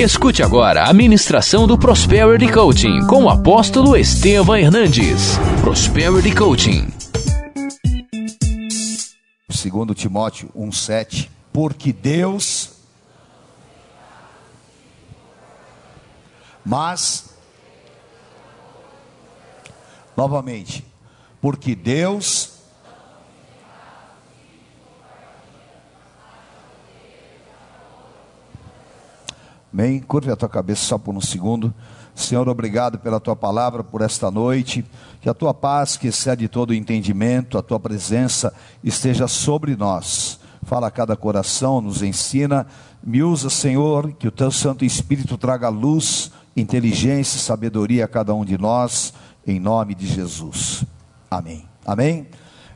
Escute agora a ministração do Prosperity Coaching com o apóstolo Estevam Hernandes. Prosperity Coaching. Segundo Timóteo 1:7, porque Deus Mas novamente, porque Deus Amém. Curve a tua cabeça só por um segundo. Senhor, obrigado pela tua palavra, por esta noite. Que a tua paz, que excede todo o entendimento, a tua presença esteja sobre nós. Fala a cada coração, nos ensina. Me usa, Senhor, que o teu Santo Espírito traga luz, inteligência e sabedoria a cada um de nós, em nome de Jesus. Amém. Amém.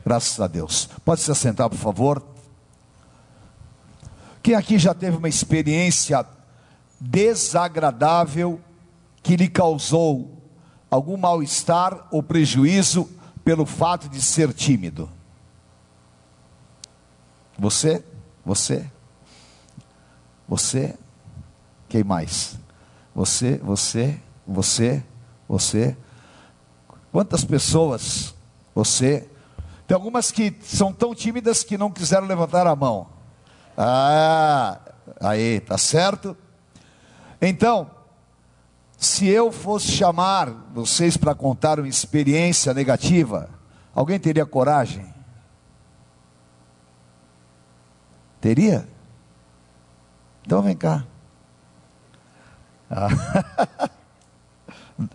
Graças a Deus. Pode se assentar, por favor. Quem aqui já teve uma experiência desagradável que lhe causou algum mal-estar ou prejuízo pelo fato de ser tímido? Você? Você? Você? Quem mais? Você, você, você, você. Quantas pessoas você? Tem algumas que são tão tímidas que não quiseram levantar a mão. Ah, aí, tá certo? Então, se eu fosse chamar vocês para contar uma experiência negativa, alguém teria coragem? Teria? Então vem cá. Ah.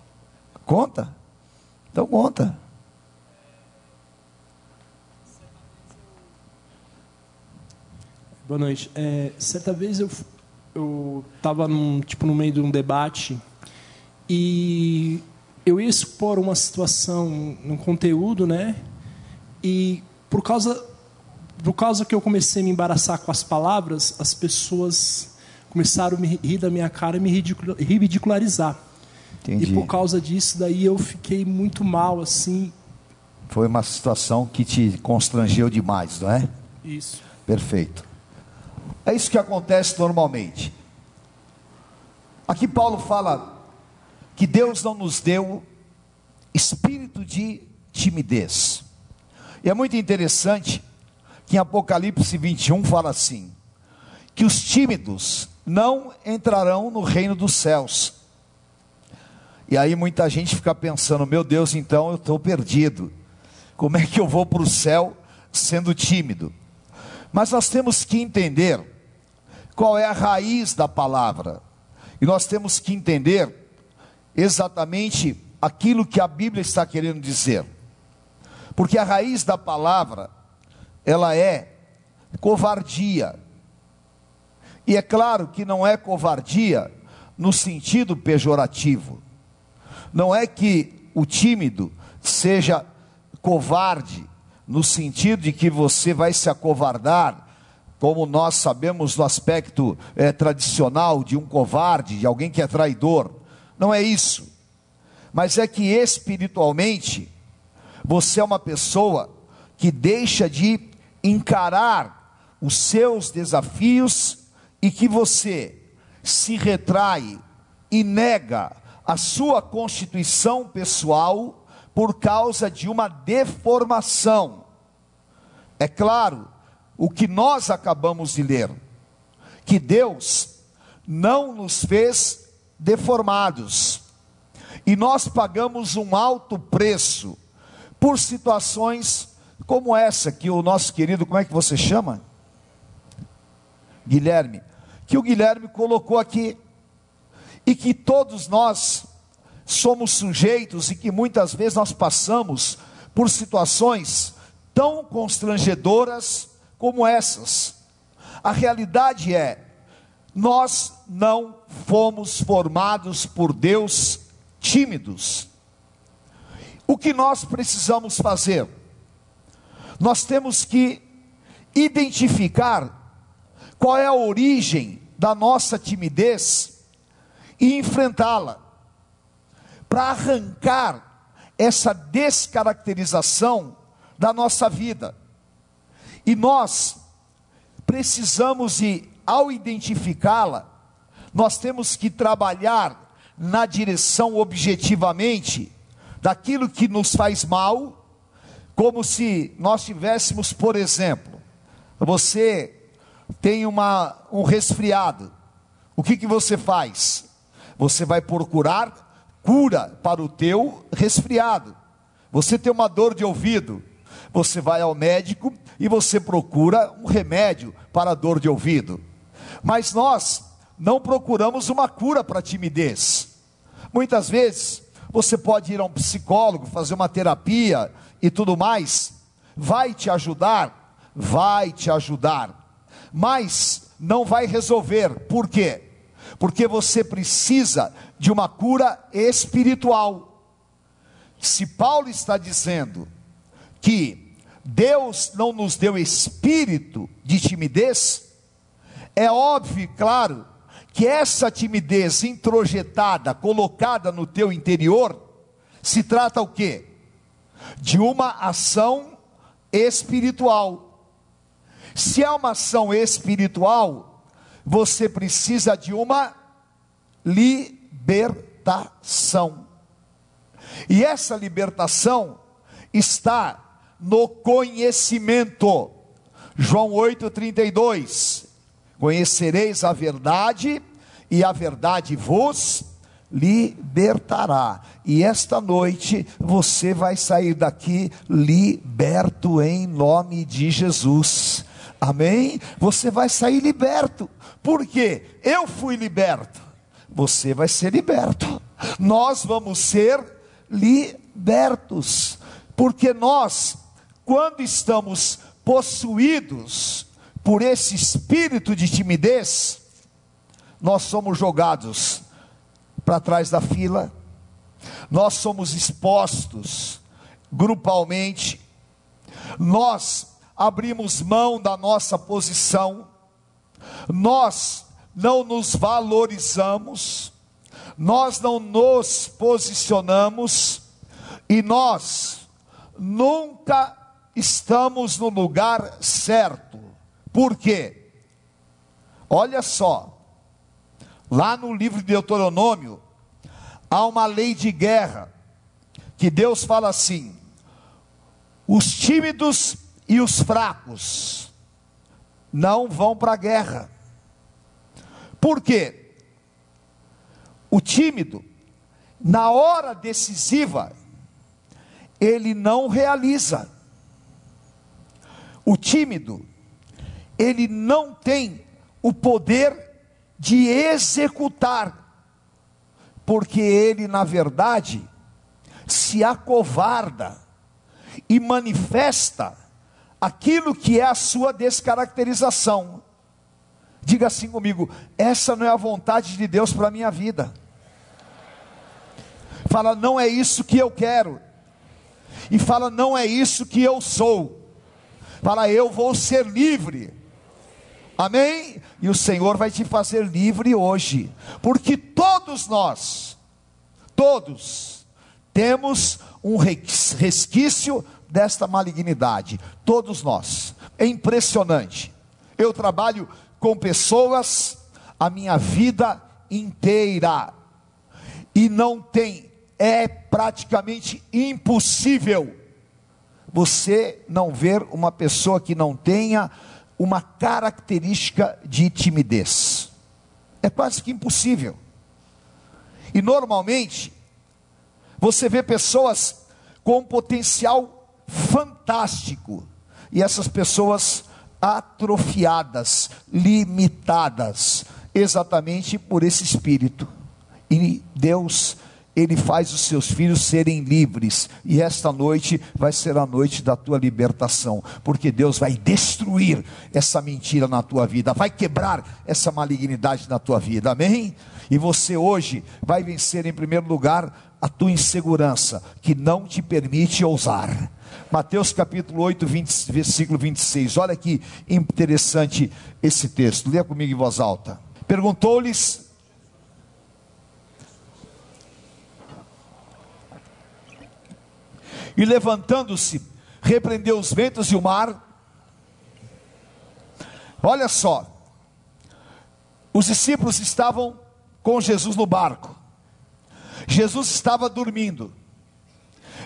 conta? Então conta. Boa noite. É, certa vez eu eu estava num tipo no meio de um debate e eu ia expor uma situação, um conteúdo, né? E por causa por causa que eu comecei a me embaraçar com as palavras, as pessoas começaram a me rir da minha cara e me ridicularizar. Entendi. E por causa disso, daí eu fiquei muito mal, assim. Foi uma situação que te constrangeu demais, não é? Isso. Perfeito. É isso que acontece normalmente. Aqui Paulo fala que Deus não nos deu espírito de timidez. E é muito interessante que em Apocalipse 21 fala assim: que os tímidos não entrarão no reino dos céus. E aí muita gente fica pensando: meu Deus, então eu estou perdido. Como é que eu vou para o céu sendo tímido? Mas nós temos que entender qual é a raiz da palavra. E nós temos que entender exatamente aquilo que a Bíblia está querendo dizer. Porque a raiz da palavra, ela é covardia. E é claro que não é covardia no sentido pejorativo. Não é que o tímido seja covarde no sentido de que você vai se acovardar, como nós sabemos no aspecto é, tradicional de um covarde, de alguém que é traidor. Não é isso. Mas é que espiritualmente, você é uma pessoa que deixa de encarar os seus desafios e que você se retrai e nega a sua constituição pessoal por causa de uma deformação. É claro, o que nós acabamos de ler, que Deus não nos fez deformados, e nós pagamos um alto preço por situações como essa que o nosso querido, como é que você chama? Guilherme, que o Guilherme colocou aqui, e que todos nós somos sujeitos e que muitas vezes nós passamos por situações tão constrangedoras como essas. A realidade é, nós não fomos formados por Deus tímidos. O que nós precisamos fazer? Nós temos que identificar qual é a origem da nossa timidez e enfrentá-la para arrancar essa descaracterização da nossa vida. E nós precisamos, e ao identificá-la, nós temos que trabalhar na direção objetivamente daquilo que nos faz mal, como se nós tivéssemos, por exemplo, você tem uma, um resfriado, o que, que você faz? Você vai procurar cura para o teu resfriado. Você tem uma dor de ouvido, você vai ao médico e você procura um remédio para a dor de ouvido. Mas nós não procuramos uma cura para a timidez. Muitas vezes você pode ir a um psicólogo, fazer uma terapia e tudo mais, vai te ajudar, vai te ajudar, mas não vai resolver. Por quê? Porque você precisa de uma cura espiritual. Se Paulo está dizendo que Deus não nos deu espírito de timidez, é óbvio, claro, que essa timidez introjetada, colocada no teu interior, se trata o quê? De uma ação espiritual. Se é uma ação espiritual, você precisa de uma libertação. E essa libertação está no conhecimento. João 8:32. Conhecereis a verdade e a verdade vos libertará. E esta noite você vai sair daqui liberto em nome de Jesus. Amém? Você vai sair liberto. Porque eu fui liberto. Você vai ser liberto. Nós vamos ser libertos. Porque nós, quando estamos possuídos por esse espírito de timidez, nós somos jogados para trás da fila, nós somos expostos grupalmente, nós abrimos mão da nossa posição, nós não nos valorizamos, nós não nos posicionamos e nós nunca estamos no lugar certo. Por quê? Olha só, lá no livro de Deuteronômio, há uma lei de guerra, que Deus fala assim: os tímidos e os fracos não vão para a guerra. Por quê? O tímido, na hora decisiva, ele não realiza. O tímido, ele não tem o poder de executar, porque ele, na verdade, se acovarda e manifesta aquilo que é a sua descaracterização. Diga assim comigo: essa não é a vontade de Deus para a minha vida. Fala, não é isso que eu quero e fala: não é isso que eu sou. Fala, eu vou ser livre. Amém? E o Senhor vai te fazer livre hoje, porque todos nós, todos, temos um resquício desta malignidade, todos nós. É impressionante. Eu trabalho com pessoas a minha vida inteira e não tem é praticamente impossível você não ver uma pessoa que não tenha uma característica de timidez. É quase que impossível. E normalmente, você vê pessoas com um potencial fantástico, e essas pessoas atrofiadas, limitadas, exatamente por esse espírito. E Deus ele faz os seus filhos serem livres, e esta noite vai ser a noite da tua libertação, porque Deus vai destruir essa mentira na tua vida, vai quebrar essa malignidade na tua vida, amém? E você hoje vai vencer em primeiro lugar a tua insegurança, que não te permite ousar. Mateus capítulo 8, 20, versículo 26. Olha que interessante esse texto. Leia comigo em voz alta. Perguntou-lhes e levantando-se, repreendeu os ventos e o mar. Olha só, os discípulos estavam com Jesus no barco. Jesus estava dormindo.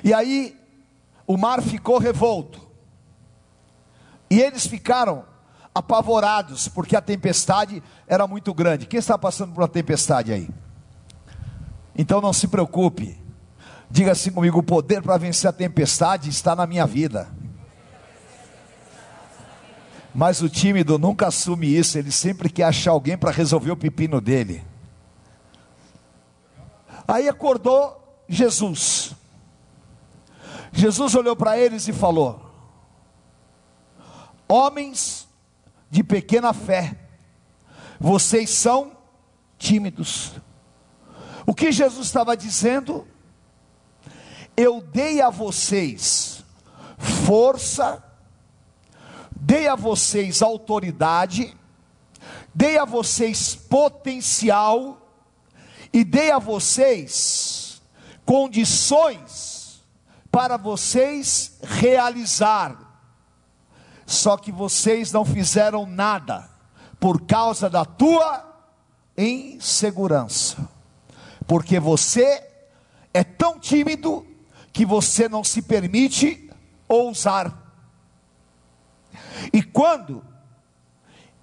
E aí o mar ficou revolto. E eles ficaram apavorados, porque a tempestade era muito grande. Quem está passando por uma tempestade aí? Então não se preocupe. Diga assim comigo: o poder para vencer a tempestade está na minha vida. Mas o tímido nunca assume isso, ele sempre quer achar alguém para resolver o pepino dele. Aí acordou Jesus. Jesus olhou para eles e falou: Homens de pequena fé, vocês são tímidos. O que Jesus estava dizendo? Eu dei a vocês força, dei a vocês autoridade, dei a vocês potencial e dei a vocês condições para vocês realizar. Só que vocês não fizeram nada por causa da tua insegurança. Porque você é tão tímido que você não se permite ousar. E quando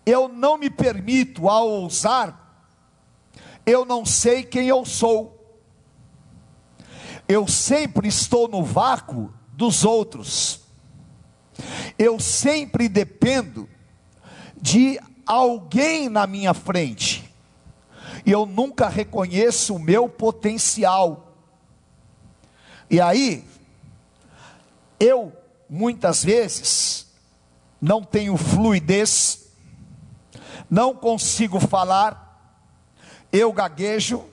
eu não me permito a ousar, eu não sei quem eu sou. Eu sempre estou no vácuo dos outros. Eu sempre dependo de alguém na minha frente. E eu nunca reconheço o meu potencial. E aí, eu muitas vezes não tenho fluidez, não consigo falar, eu gaguejo,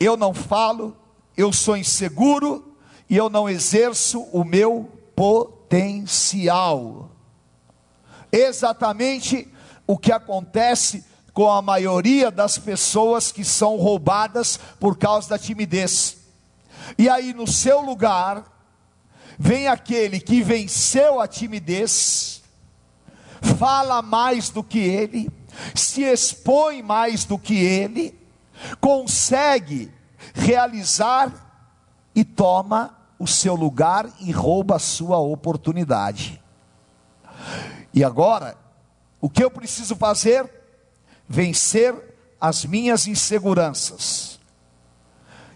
eu não falo, eu sou inseguro e eu não exerço o meu potencial. Exatamente o que acontece com a maioria das pessoas que são roubadas por causa da timidez. E aí, no seu lugar, vem aquele que venceu a timidez, fala mais do que ele, se expõe mais do que ele, consegue realizar e toma o seu lugar e rouba a sua oportunidade. E agora, o que eu preciso fazer? Vencer as minhas inseguranças.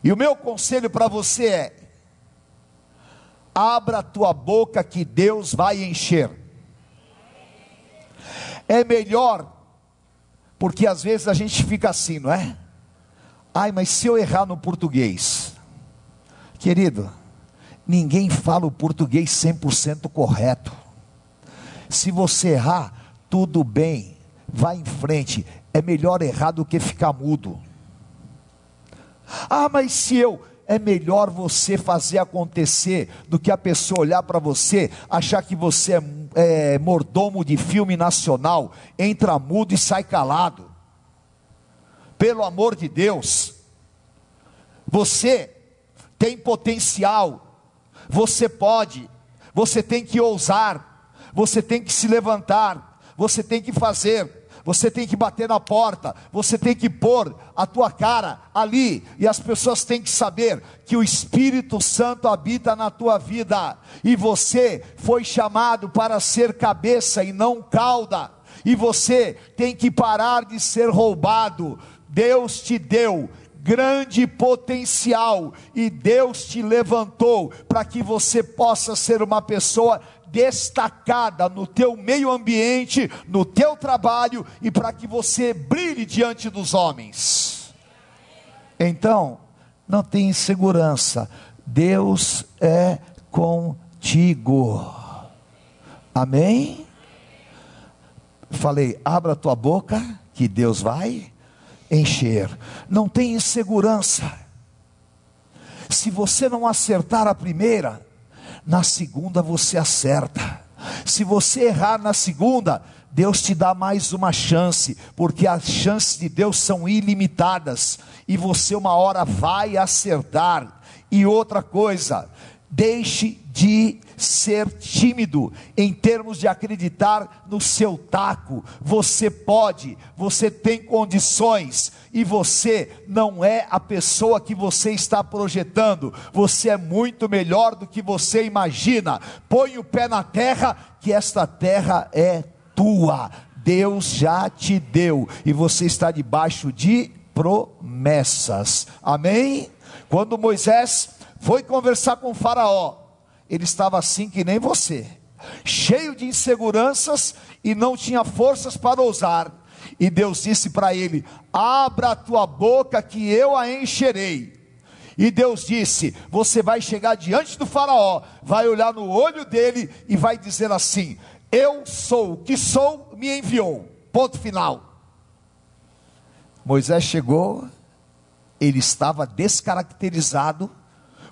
E o meu conselho para você é: abra a tua boca que Deus vai encher. É melhor porque às vezes a gente fica assim, não é? Ai, mas se eu errar no português, querido, ninguém fala o português 100% correto. Se você errar, tudo bem, vá em frente. É melhor errar do que ficar mudo. Ah, mas se eu é melhor você fazer acontecer do que a pessoa olhar para você, achar que você é, é, mordomo de filme nacional, entra mudo e sai calado. Pelo amor de Deus, você tem potencial, você pode, você tem que ousar, você tem que se levantar, você tem que fazer. Você tem que bater na porta, você tem que pôr a tua cara ali, e as pessoas têm que saber que o Espírito Santo habita na tua vida, e você foi chamado para ser cabeça e não cauda, e você tem que parar de ser roubado. Deus te deu grande potencial e Deus te levantou para que você possa ser uma pessoa destacada no teu meio ambiente, no teu trabalho e para que você brilhe diante dos homens. Então, não tem insegurança. Deus é contigo. Amém? Falei, abra tua boca que Deus vai encher. Não tem insegurança. Se você não acertar a primeira, na segunda você acerta. Se você errar na segunda, Deus te dá mais uma chance, porque as chances de Deus são ilimitadas, e você uma hora vai acertar. E outra coisa, deixe de ser tímido em termos de acreditar no seu taco. Você pode, você tem condições e você não é a pessoa que você está projetando. Você é muito melhor do que você imagina. Põe o pé na terra, que esta terra é tua. Deus já te deu e você está debaixo de promessas. Amém? Quando Moisés foi conversar com Faraó, ele estava assim que nem você, cheio de inseguranças e não tinha forças para ousar. E Deus disse para ele: Abra a tua boca que eu a encherei. E Deus disse: Você vai chegar diante do Faraó, vai olhar no olho dele e vai dizer assim: Eu sou o que sou, me enviou. Ponto final. Moisés chegou, ele estava descaracterizado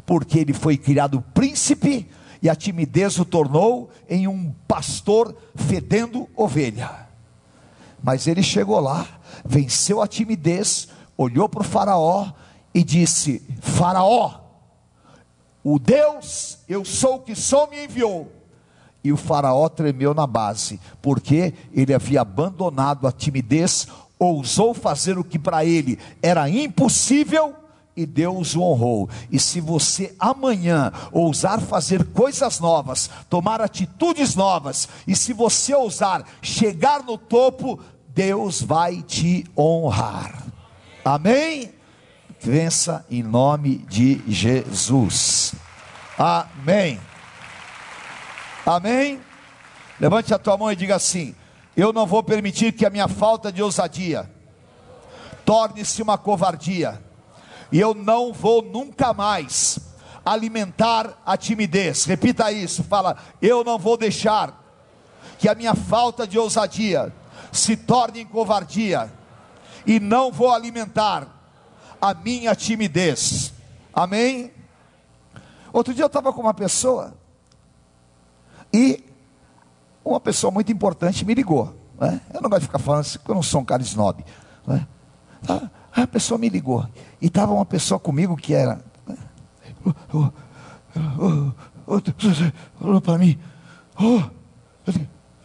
porque ele foi criado príncipe e a timidez o tornou em um pastor fedendo ovelha. Mas ele chegou lá, venceu a timidez, olhou para o Faraó e disse: Faraó, o Deus, eu sou o que sou, me enviou. E o Faraó tremeu na base, porque ele havia abandonado a timidez, ousou fazer o que para ele era impossível e Deus o honrou. E se você amanhã ousar fazer coisas novas, tomar atitudes novas, e se você ousar chegar no topo, Deus vai te honrar. Amém? Vença em nome de Jesus. Amém. Amém. Levante a tua mão e diga assim: Eu não vou permitir que a minha falta de ousadia torne-se uma covardia e eu não vou nunca mais alimentar a timidez. Repita isso, fala: eu não vou deixar que a minha falta de ousadia se torne em covardia e não vou alimentar a minha timidez. Amém? Outro dia eu estava com uma pessoa e uma pessoa muito importante me ligou. Né? Eu não gosto de ficar falando assim, porque eu não sou um cara snob. Né? Tá? A pessoa me ligou. E estava uma pessoa comigo que era. Falou para mim. Oh,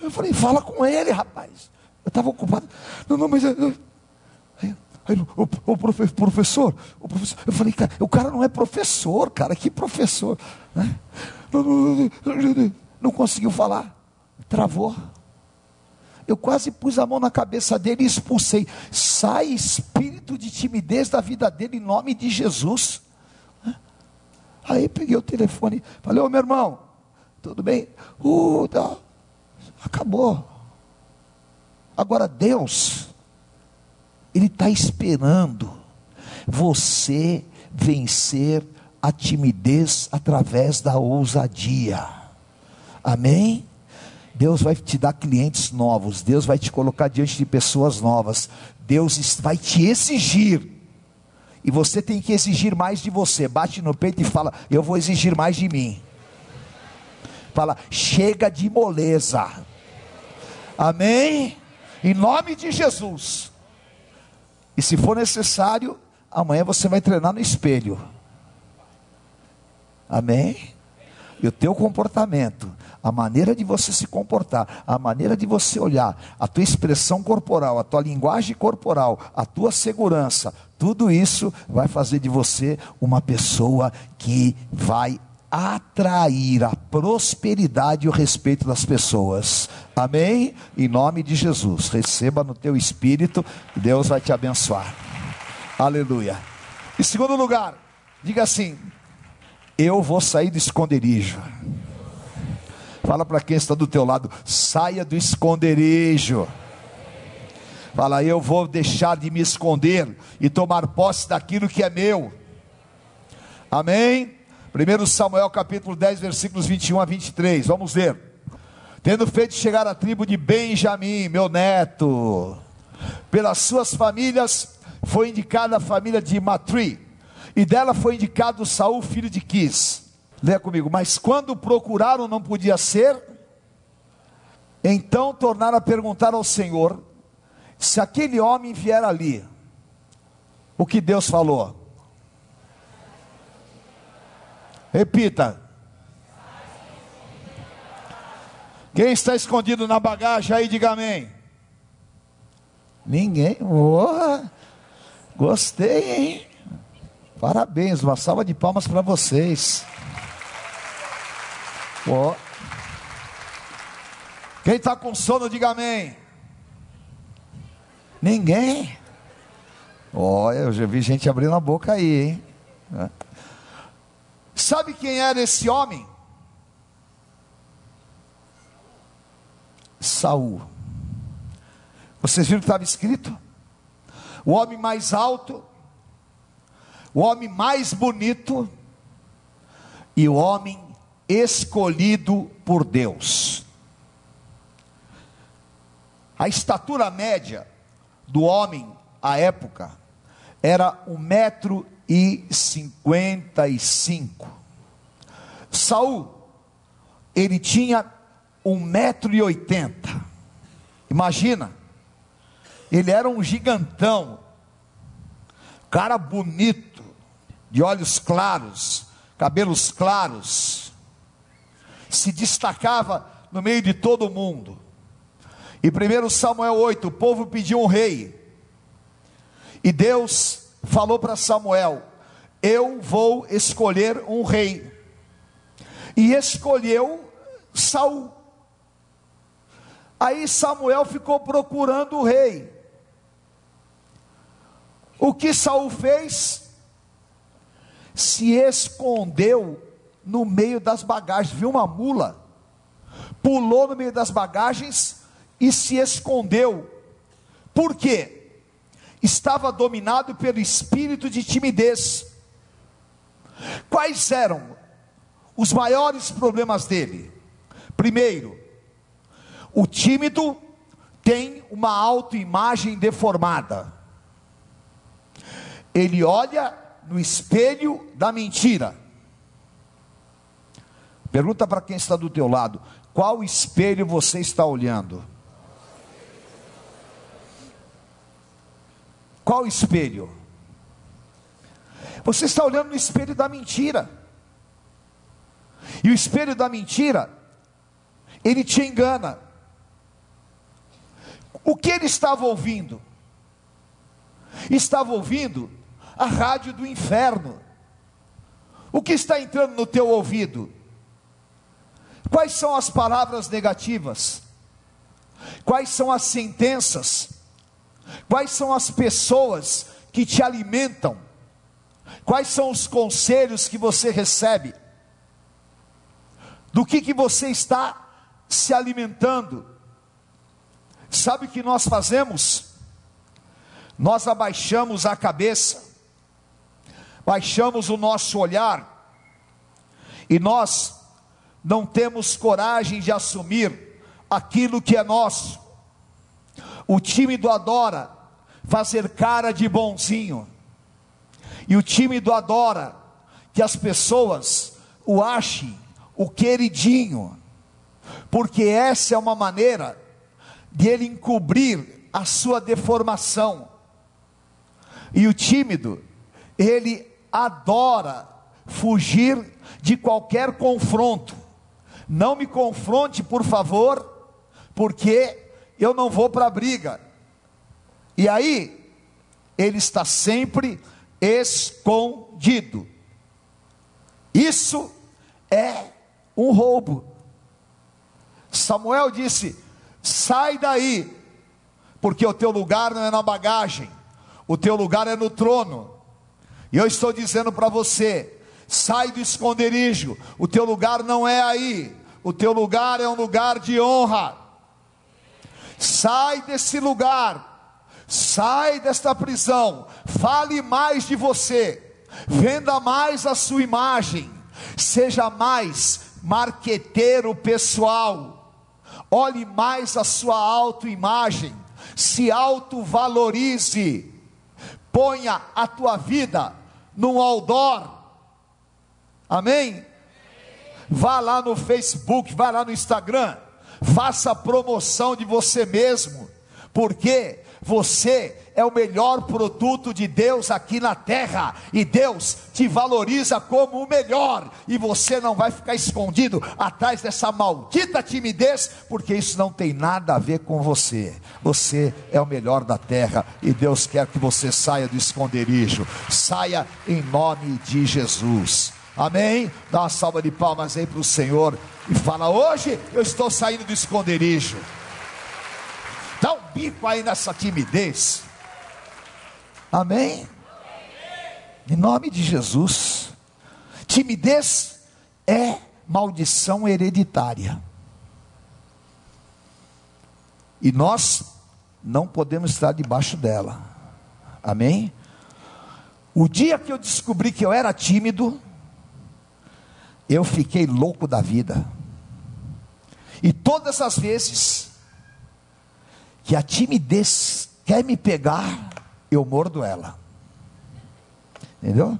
eu falei, fala com ele, rapaz. Eu estava ocupado. Não, não, mas. Aí, o, o profe, professor, o professor, eu falei, cara, o cara não é professor, cara, que professor? Né? Não, não, não, não conseguiu falar, travou. Eu quase pus a mão na cabeça dele e expulsei. Sai espírito de timidez da vida dele em nome de Jesus. Aí peguei o telefone, falei, ô meu irmão, tudo bem? Uh, tá. Acabou. Agora Deus, Ele está esperando você vencer a timidez através da ousadia. Amém? Deus vai te dar clientes novos, Deus vai te colocar diante de pessoas novas, Deus vai te exigir, e você tem que exigir mais de você. Bate no peito e fala: Eu vou exigir mais de mim. Fala, chega de moleza. Amém? Em nome de Jesus. E se for necessário, amanhã você vai treinar no espelho. Amém? E o teu comportamento a maneira de você se comportar, a maneira de você olhar, a tua expressão corporal, a tua linguagem corporal, a tua segurança, tudo isso vai fazer de você uma pessoa que vai atrair a prosperidade e o respeito das pessoas. Amém? Em nome de Jesus. Receba no teu espírito, Deus vai te abençoar. Aleluia. Em segundo lugar, diga assim: Eu vou sair do esconderijo. Fala para quem está do teu lado, saia do esconderijo. Fala, eu vou deixar de me esconder e tomar posse daquilo que é meu. Amém? 1 Samuel capítulo 10, versículos 21 a 23. Vamos ver. Tendo feito chegar a tribo de Benjamim, meu neto, pelas suas famílias, foi indicada a família de Matri, e dela foi indicado Saul, filho de Quis. Leia comigo. Mas quando procuraram, não podia ser. Então tornaram a perguntar ao Senhor: se aquele homem vier ali, o que Deus falou? Repita. Quem está escondido na bagagem aí, diga amém. Ninguém. Oh, gostei, hein? Parabéns, uma salva de palmas para vocês. Oh. Quem está com sono, diga amém. Ninguém. Olha, eu já vi gente abrindo a boca aí, hein? Sabe quem era esse homem? Saul. Vocês viram que estava escrito? O homem mais alto, o homem mais bonito e o homem escolhido por Deus. A estatura média do homem à época era um metro e cinquenta e cinco. Saul, ele tinha um metro e oitenta. Imagina, ele era um gigantão, cara bonito, de olhos claros, cabelos claros, se destacava no meio de todo mundo. E 1 Samuel 8, o povo pediu um rei. E Deus falou para Samuel: Eu vou escolher um rei. E escolheu Saul. Aí Samuel ficou procurando o rei. O que Saul fez? Se escondeu no meio das bagagens, viu uma mula, pulou no meio das bagagens e se escondeu. Por quê? Estava dominado pelo espírito de timidez. Quais eram os maiores problemas dele? Primeiro, o tímido tem uma autoimagem deformada. Ele olha no espelho da mentira. Pergunta para quem está do teu lado: qual espelho você está olhando? Qual espelho? Você está olhando no espelho da mentira. E o espelho da mentira, ele te engana. O que ele estava ouvindo? Estava ouvindo a rádio do inferno. O que está entrando no teu ouvido? Quais são as palavras negativas? Quais são as sentenças? Quais são as pessoas que te alimentam? Quais são os conselhos que você recebe? Do que que você está se alimentando? Sabe o que nós fazemos? Nós abaixamos a cabeça, baixamos o nosso olhar, e nós não temos coragem de assumir aquilo que é nosso. O tímido adora fazer cara de bonzinho, e o tímido adora que as pessoas o achem o queridinho, porque essa é uma maneira de ele encobrir a sua deformação. E o tímido, ele adora fugir de qualquer confronto. Não me confronte, por favor, porque eu não vou para a briga. E aí, ele está sempre escondido. Isso é um roubo. Samuel disse: Sai daí, porque o teu lugar não é na bagagem, o teu lugar é no trono. E eu estou dizendo para você: sai do esconderijo, o teu lugar não é aí, o teu lugar é um lugar de honra. Sai desse lugar, sai desta prisão, fale mais de você, venda mais a sua imagem, seja mais marqueteiro pessoal. Olhe mais a sua autoimagem, se autovalorize, ponha a tua vida num outdoor, amém? Vá lá no Facebook, vá lá no Instagram, faça promoção de você mesmo, porque Você é o melhor produto de Deus aqui na terra, e Deus te valoriza como o melhor, e você não vai ficar escondido atrás dessa maldita timidez, porque isso não tem nada a ver com você. Você é o melhor da terra, e Deus quer que você saia do esconderijo, saia em nome de Jesus. Amém? Dá uma salva de palmas aí para o Senhor e fala: Hoje eu estou saindo do esconderijo. Dá um bico aí nessa timidez. Amém? Em nome de Jesus. Timidez é maldição hereditária. E nós não podemos estar debaixo dela. Amém? O dia que eu descobri que eu era tímido, eu fiquei louco da vida. E todas as vezes que a timidez quer me pegar, eu mordo ela. Entendeu?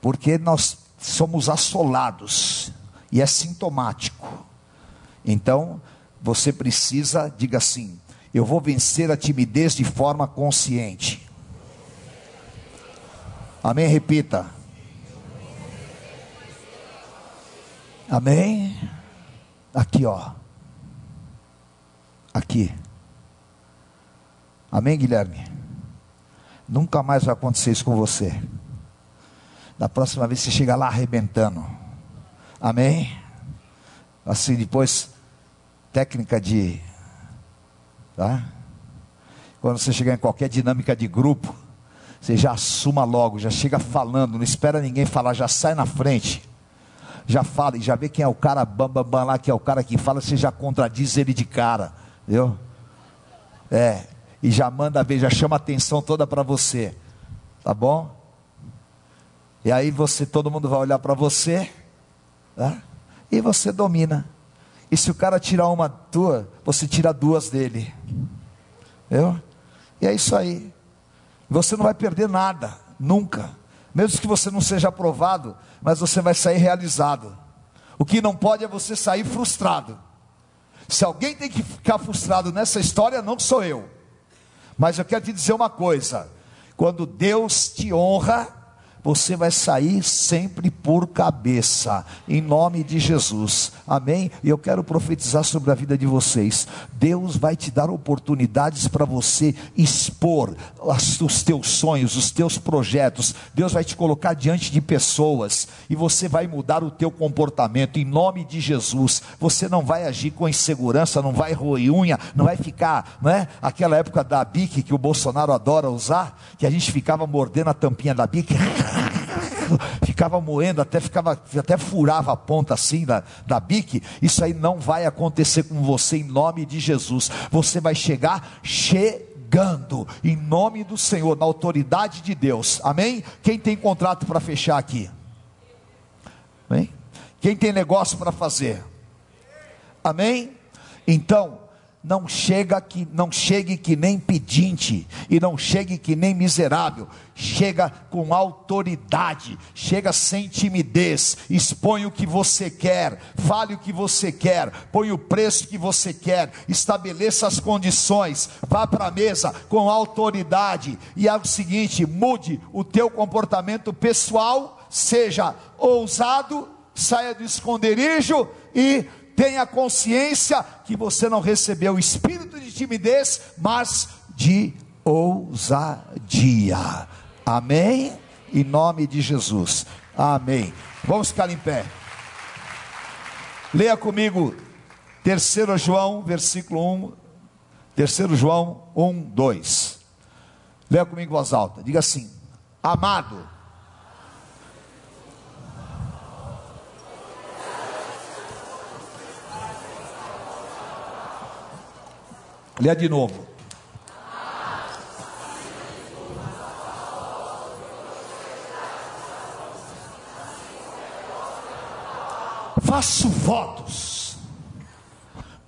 Porque nós somos assolados e é sintomático. Então, você precisa, diga assim: eu vou vencer a timidez de forma consciente. Amém? Repita. Amém? Aqui, ó. Aqui. Amém, Guilherme? Nunca mais vai acontecer isso com você. Da próxima vez você chega lá arrebentando. Amém? Assim, depois, técnica de. Tá? Quando você chegar em qualquer dinâmica de grupo, você já assuma logo, já chega falando, não espera ninguém falar, já sai na frente já fala e já vê quem é o cara bambambam bam, bam, lá, que é o cara que fala, você já contradiz ele de cara, viu? É, e já manda ver, já chama a atenção toda para você, tá bom? E aí você, todo mundo vai olhar para você, tá? e você domina. E se o cara tirar uma tua, você tira duas dele, viu? E é isso aí. Você não vai perder nada, nunca. Mesmo que você não seja aprovado, mas você vai sair realizado. O que não pode é você sair frustrado. Se alguém tem que ficar frustrado nessa história, não sou eu. Mas eu quero te dizer uma coisa: quando Deus te honra, você vai sair sempre por cabeça, em nome de Jesus, amém? E eu quero profetizar sobre a vida de vocês. Deus vai te dar oportunidades para você expor os teus sonhos, os teus projetos. Deus vai te colocar diante de pessoas e você vai mudar o teu comportamento, em nome de Jesus. Você não vai agir com insegurança, não vai roer unha, não vai ficar, não é? Aquela época da bique que o Bolsonaro adora usar, que a gente ficava mordendo a tampinha da bique ficava moendo, até ficava, até furava a ponta assim da, da bique. Isso aí não vai acontecer com você em nome de Jesus. Você vai chegar chegando em nome do Senhor, na autoridade de Deus. Amém? Quem tem contrato para fechar aqui? Amém? Quem tem negócio para fazer? Amém? Então, não chega que não chegue que nem pedinte e não chegue que nem miserável, chega com autoridade, chega sem timidez, expõe o que você quer, fale o que você quer, põe o preço que você quer, estabeleça as condições, vá para a mesa com autoridade. E é o seguinte, mude o teu comportamento pessoal, seja ousado, saia do esconderijo e tenha consciência que você não recebeu o espírito de timidez, mas de ousadia. Amém? Em nome de Jesus. Amém. Vamos ficar em pé. Leia comigo 3 João, versículo 1. 3 João 1, 2. Leia comigo voz alta. Diga assim: Amado Leia de novo. Faço votos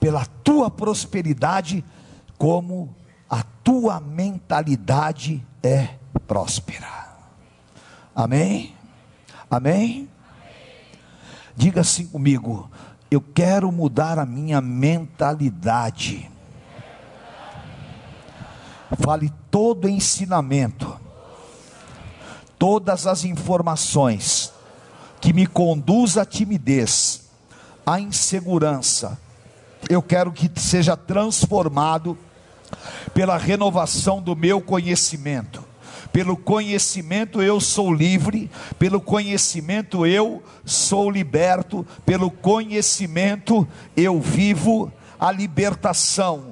pela tua prosperidade, como a tua mentalidade é próspera. Amém? Amém? Diga assim comigo: eu quero mudar a minha mentalidade Fale todo ensinamento, todas as informações que me conduz à timidez, à insegurança. Eu quero que seja transformado pela renovação do meu conhecimento. Pelo conhecimento eu sou livre, pelo conhecimento eu sou liberto, pelo conhecimento eu vivo a libertação.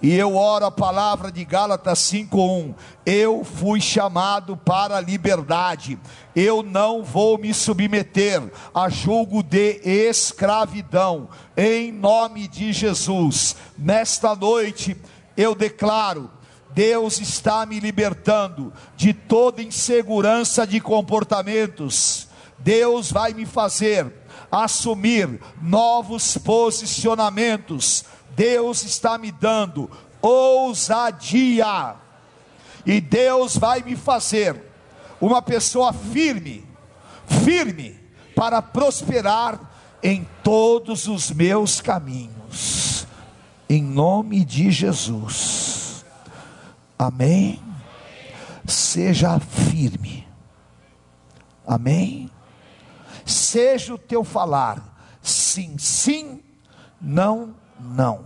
E eu oro a palavra de Gálatas 5:1. Eu fui chamado para a liberdade. Eu não vou me submeter a julgo de escravidão. Em nome de Jesus. Nesta noite eu declaro Deus está me libertando de toda insegurança de comportamentos. Deus vai me fazer assumir novos posicionamentos Deus está me dando ousadia, e Deus vai me fazer uma pessoa firme, firme, para prosperar em todos os meus caminhos, em nome de Jesus, amém? Seja firme, amém? Seja o teu falar, sim, sim, não, não.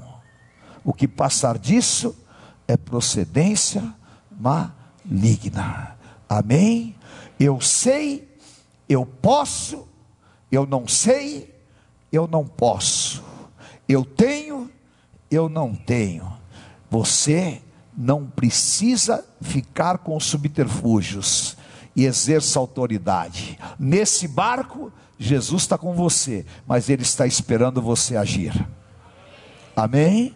O que passar disso é procedência maligna. Amém? Eu sei, eu posso, eu não sei, eu não posso. Eu tenho, eu não tenho. Você não precisa ficar com subterfúgios e exerça autoridade. Nesse barco, Jesus está com você, mas Ele está esperando você agir. Amém?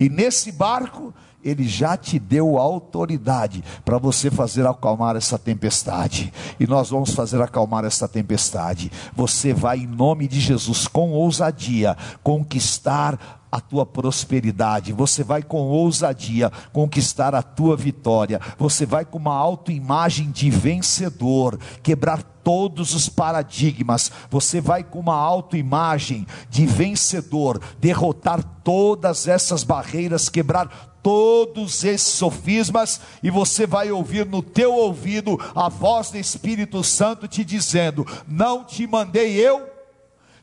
E nesse barco, ele já te deu autoridade para você fazer acalmar essa tempestade. E nós vamos fazer acalmar essa tempestade. Você vai, em nome de Jesus, com ousadia, conquistar a tua prosperidade, você vai com ousadia conquistar a tua vitória, você vai com uma autoimagem de vencedor, quebrar todos os paradigmas, você vai com uma autoimagem de vencedor, derrotar todas essas barreiras, quebrar todos esses sofismas, e você vai ouvir no teu ouvido a voz do Espírito Santo te dizendo: Não te mandei eu,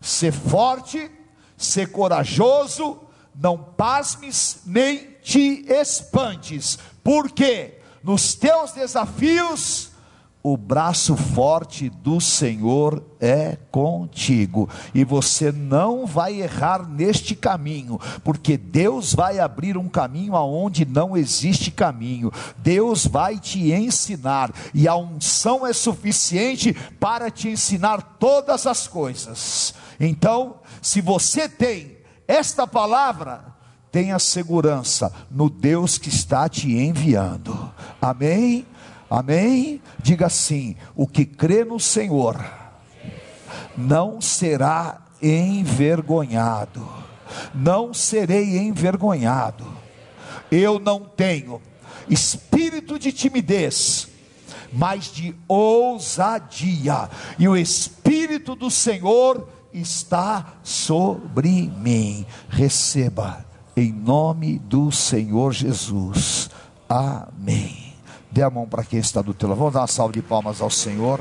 ser forte ser corajoso, não pasmes nem te espantes, porque nos teus desafios o braço forte do Senhor é contigo, e você não vai errar neste caminho, porque Deus vai abrir um caminho aonde não existe caminho, Deus vai te ensinar, e a unção é suficiente para te ensinar todas as coisas. Então, se você tem esta palavra, tenha segurança no Deus que está te enviando. Amém? Amém? Diga assim: o que crê no Senhor não será envergonhado. Não serei envergonhado. Eu não tenho espírito de timidez, mas de ousadia. E o espírito do Senhor está sobre mim. Receba em nome do Senhor Jesus. Amém. Dê a mão para quem está do teu lado. Vamos dar uma salva de palmas ao Senhor.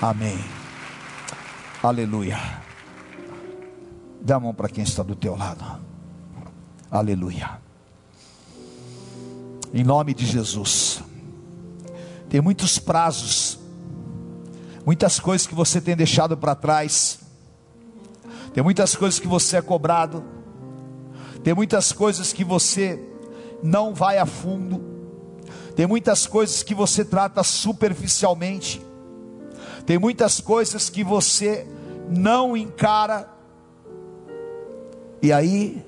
Amém. Aleluia. Dê a mão para quem está do teu lado. Aleluia. Em nome de Jesus. Tem muitos prazos muitas coisas que você tem deixado para trás, tem muitas coisas que você é cobrado, tem muitas coisas que você não vai a fundo, tem muitas coisas que você trata superficialmente, tem muitas coisas que você não encara, e aí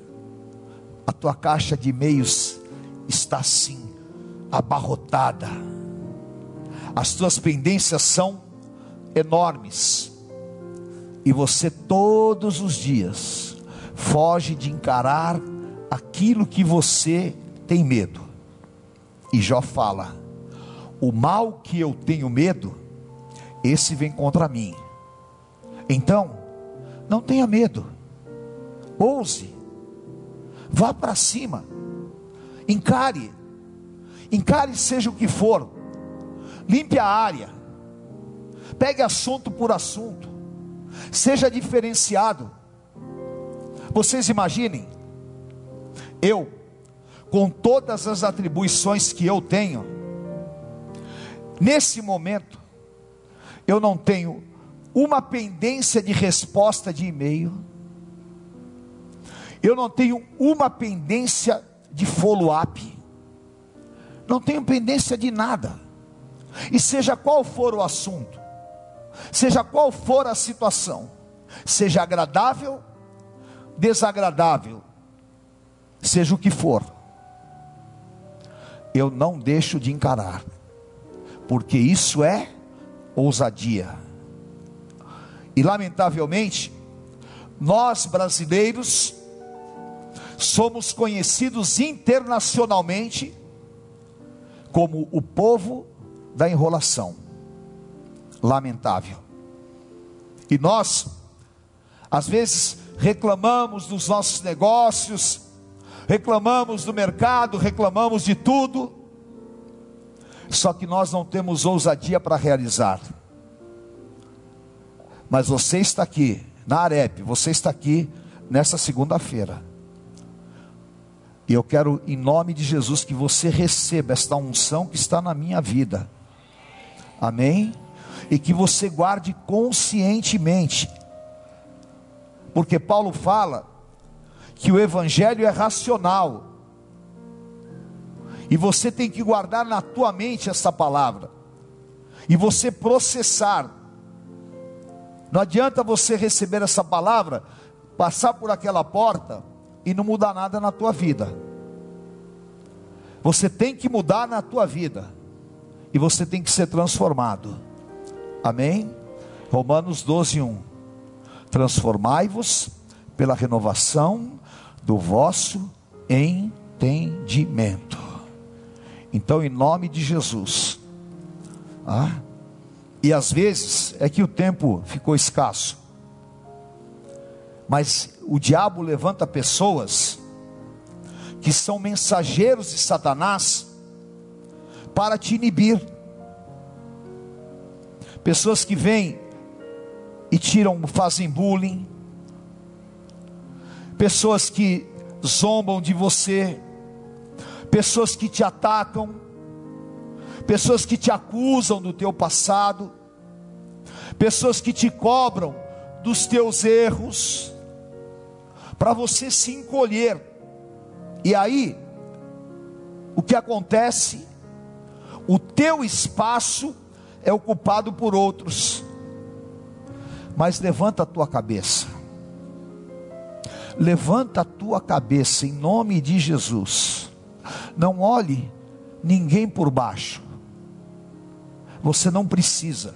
a tua caixa de e-mails está assim, abarrotada, as tuas pendências são enormes, e você todos os dias foge de encarar aquilo que você tem medo. E Jó fala: o mal que eu tenho medo, esse vem contra mim. Então, não tenha medo, ouse, Vá para cima. Encare. Encare seja o que for. Limpe a área. Pegue assunto por assunto. Seja diferenciado. Vocês imaginem, eu, com todas as atribuições que eu tenho, nesse momento, eu não tenho uma pendência de resposta de e-mail, eu não tenho uma pendência de follow-up, não tenho pendência de nada, e seja qual for o assunto, seja qual for a situação, seja agradável, desagradável, seja o que for, eu não deixo de encarar, porque isso é ousadia. E lamentavelmente, nós brasileiros somos conhecidos internacionalmente como o povo da enrolação. Lamentável. E nós, às vezes, reclamamos dos nossos negócios, reclamamos do mercado, reclamamos de tudo, só que nós não temos ousadia para realizar. Mas você está aqui, na Arep, você está aqui nessa segunda-feira. E eu quero, em nome de Jesus, que você receba esta unção que está na minha vida. Amém? E que você guarde conscientemente. Porque Paulo fala que o Evangelho é racional. E você tem que guardar na tua mente essa palavra. E você processar. Não adianta você receber essa palavra, passar por aquela porta e não mudar nada na tua vida. Você tem que mudar na tua vida. E você tem que ser transformado. Amém? Romanos 12, 1. Transformai-vos pela renovação do vosso entendimento. Então, em nome de Jesus. Ah, e às vezes é que o tempo ficou escasso. Mas o diabo levanta pessoas que são mensageiros de Satanás para te inibir. Pessoas que vêm e tiram, fazem bullying. Pessoas que zombam de você. Pessoas que te atacam pessoas que te acusam do teu passado, pessoas que te cobram dos teus erros, para você se encolher. E aí, o que acontece? O teu espaço é ocupado por outros. Mas levanta a tua cabeça. Levanta a tua cabeça em nome de Jesus. Não olhe ninguém por baixo. Você não precisa.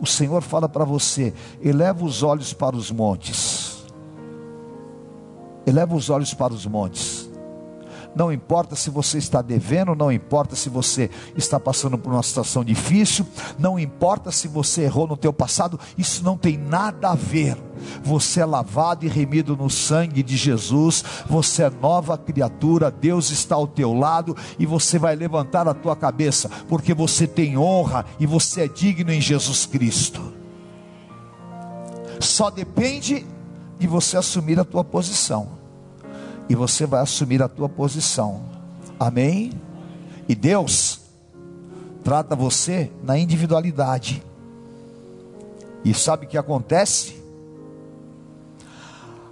O Senhor fala para você: eleva os olhos para os montes. Eleva os olhos para os montes. Não importa se você está devendo, não importa se você está passando por uma situação difícil, não importa se você errou no teu passado, isso não tem nada a ver. Você é lavado e remido no sangue de Jesus, você é nova criatura, Deus está ao teu lado e você vai levantar a tua cabeça, porque você tem honra e você é digno em Jesus Cristo. Só depende de você assumir a tua posição e você vai assumir a tua posição. Amém? E Deus trata você na individualidade. E sabe o que acontece?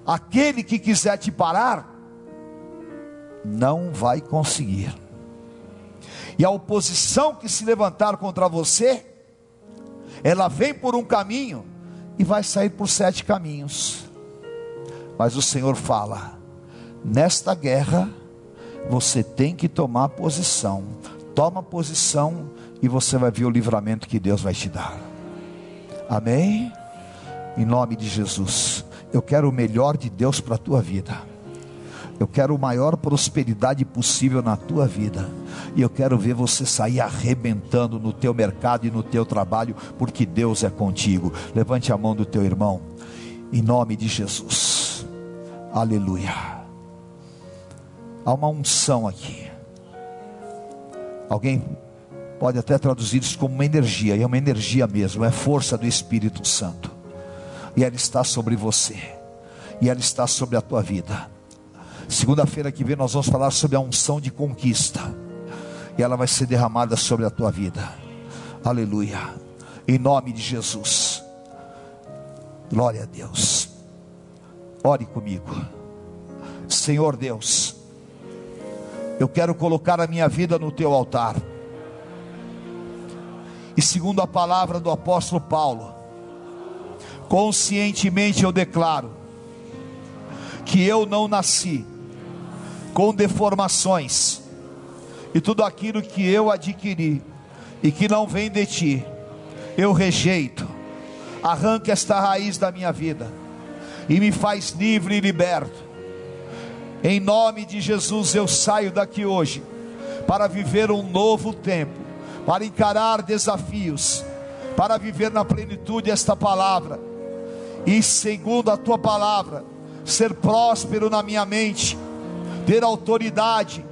Aquele que quiser te parar, não vai conseguir. E a oposição que se levantar contra você, ela vem por um caminho e vai sair por sete caminhos. Mas o Senhor fala: Nesta guerra, você tem que tomar posição. Toma posição e você vai ver o livramento que Deus vai te dar. Amém? Em nome de Jesus. Eu quero o melhor de Deus para a tua vida. Eu quero a maior prosperidade possível na tua vida. E eu quero ver você sair arrebentando no teu mercado e no teu trabalho, porque Deus é contigo. Levante a mão do teu irmão. Em nome de Jesus. Aleluia. Há uma unção aqui. Alguém pode até traduzir isso como uma energia, e é uma energia mesmo, é força do Espírito Santo. E ela está sobre você, e ela está sobre a tua vida. Segunda-feira que vem nós vamos falar sobre a unção de conquista, e ela vai ser derramada sobre a tua vida. Aleluia, em nome de Jesus. Glória a Deus. Ore comigo, Senhor Deus eu quero colocar a minha vida no teu altar. E segundo a palavra do apóstolo Paulo, conscientemente eu declaro que eu não nasci com deformações, e tudo aquilo que eu adquiri e que não vem de ti, eu rejeito. Arranca esta raiz da minha vida e me faz livre e liberto em nome de Jesus, eu saio daqui hoje para viver um novo tempo, para encarar desafios, para viver na plenitude esta palavra, e segundo a tua palavra, ser próspero na minha mente, ter autoridade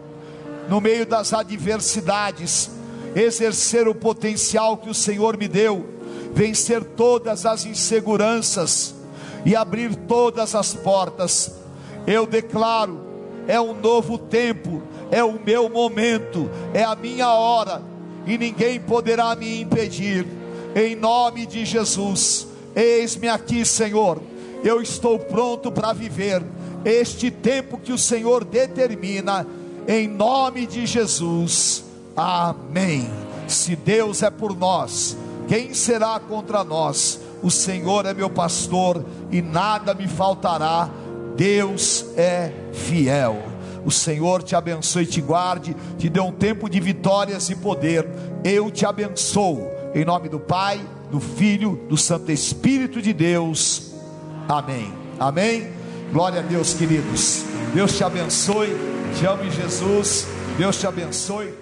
no meio das adversidades, exercer o potencial que o Senhor me deu, vencer todas as inseguranças e abrir todas as portas eu declaro: é um novo tempo, é o meu momento, é a minha hora, e ninguém poderá me impedir, em nome de Jesus. Eis-me aqui, Senhor, eu estou pronto para viver este tempo que o Senhor determina, em nome de Jesus. Amém. Se Deus é por nós, quem será contra nós? O Senhor é meu pastor e nada me faltará Deus é fiel. O Senhor te abençoe e te guarde, te dê um tempo de vitórias e poder. Eu te abençoo. Em nome do Pai, do Filho, do Santo Espírito de Deus. Amém. Amém. Glória a Deus, queridos. Deus te abençoe. Te amo, Jesus. Deus te abençoe.